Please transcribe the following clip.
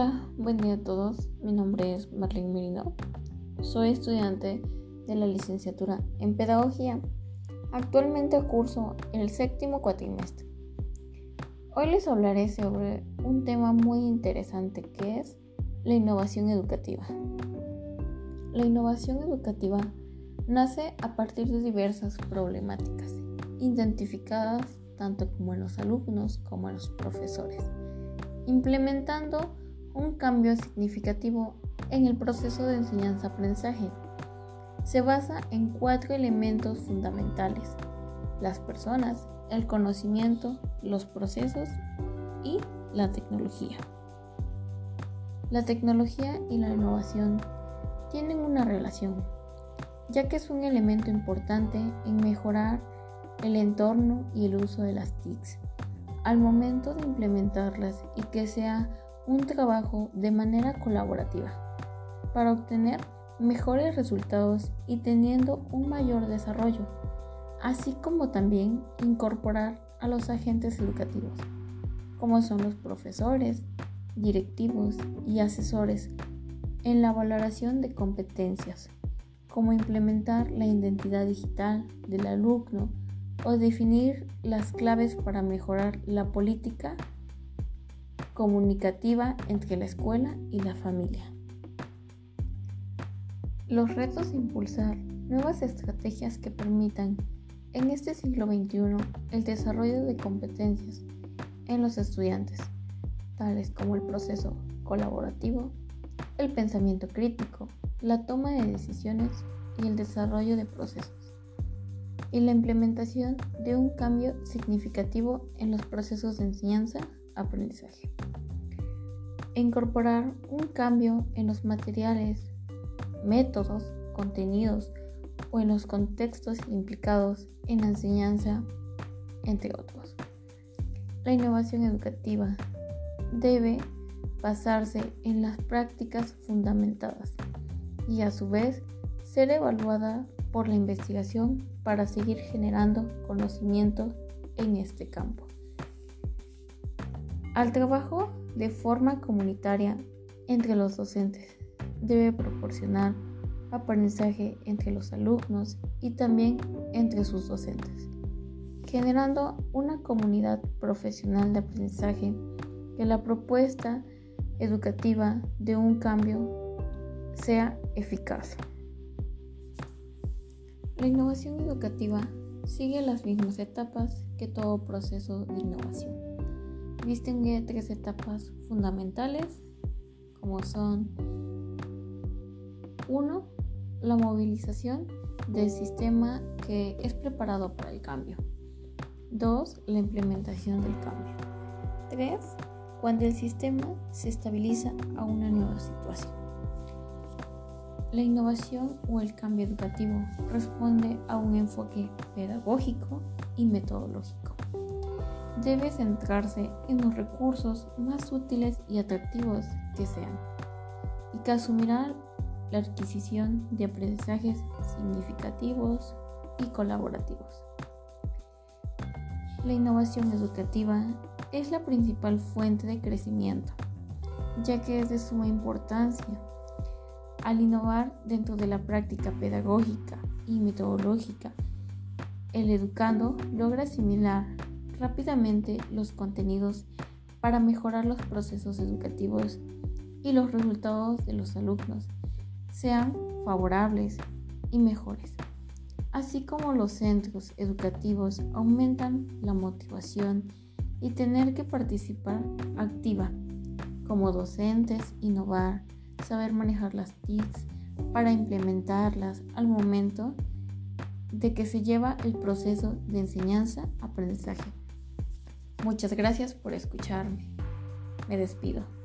Hola, buen día a todos. Mi nombre es Marlene Merino. Soy estudiante de la licenciatura en Pedagogía. Actualmente curso el séptimo cuatrimestre. Hoy les hablaré sobre un tema muy interesante que es la innovación educativa. La innovación educativa nace a partir de diversas problemáticas identificadas tanto como en los alumnos como en los profesores implementando un cambio significativo en el proceso de enseñanza-aprendizaje. Se basa en cuatro elementos fundamentales, las personas, el conocimiento, los procesos y la tecnología. La tecnología y la innovación tienen una relación, ya que es un elemento importante en mejorar el entorno y el uso de las TICs al momento de implementarlas y que sea un trabajo de manera colaborativa para obtener mejores resultados y teniendo un mayor desarrollo, así como también incorporar a los agentes educativos, como son los profesores, directivos y asesores, en la valoración de competencias, como implementar la identidad digital del alumno o definir las claves para mejorar la política comunicativa entre la escuela y la familia. Los retos de impulsar nuevas estrategias que permitan en este siglo XXI el desarrollo de competencias en los estudiantes, tales como el proceso colaborativo, el pensamiento crítico, la toma de decisiones y el desarrollo de procesos y la implementación de un cambio significativo en los procesos de enseñanza-aprendizaje. Incorporar un cambio en los materiales, métodos, contenidos o en los contextos implicados en la enseñanza, entre otros. La innovación educativa debe basarse en las prácticas fundamentadas y a su vez ser evaluada por la investigación para seguir generando conocimiento en este campo. Al trabajo de forma comunitaria entre los docentes debe proporcionar aprendizaje entre los alumnos y también entre sus docentes, generando una comunidad profesional de aprendizaje que la propuesta educativa de un cambio sea eficaz. La innovación educativa sigue las mismas etapas que todo proceso de innovación. Distingue tres etapas fundamentales como son 1. La movilización del sistema que es preparado para el cambio. 2. La implementación del cambio. 3. Cuando el sistema se estabiliza a una nueva situación. La innovación o el cambio educativo responde a un enfoque pedagógico y metodológico. Debe centrarse en los recursos más útiles y atractivos que sean y que asumirá la adquisición de aprendizajes significativos y colaborativos. La innovación educativa es la principal fuente de crecimiento, ya que es de suma importancia al innovar dentro de la práctica pedagógica y metodológica, el educando logra asimilar rápidamente los contenidos para mejorar los procesos educativos y los resultados de los alumnos sean favorables y mejores. Así como los centros educativos aumentan la motivación y tener que participar activa como docentes, innovar, saber manejar las TICs para implementarlas al momento de que se lleva el proceso de enseñanza-aprendizaje. Muchas gracias por escucharme. Me despido.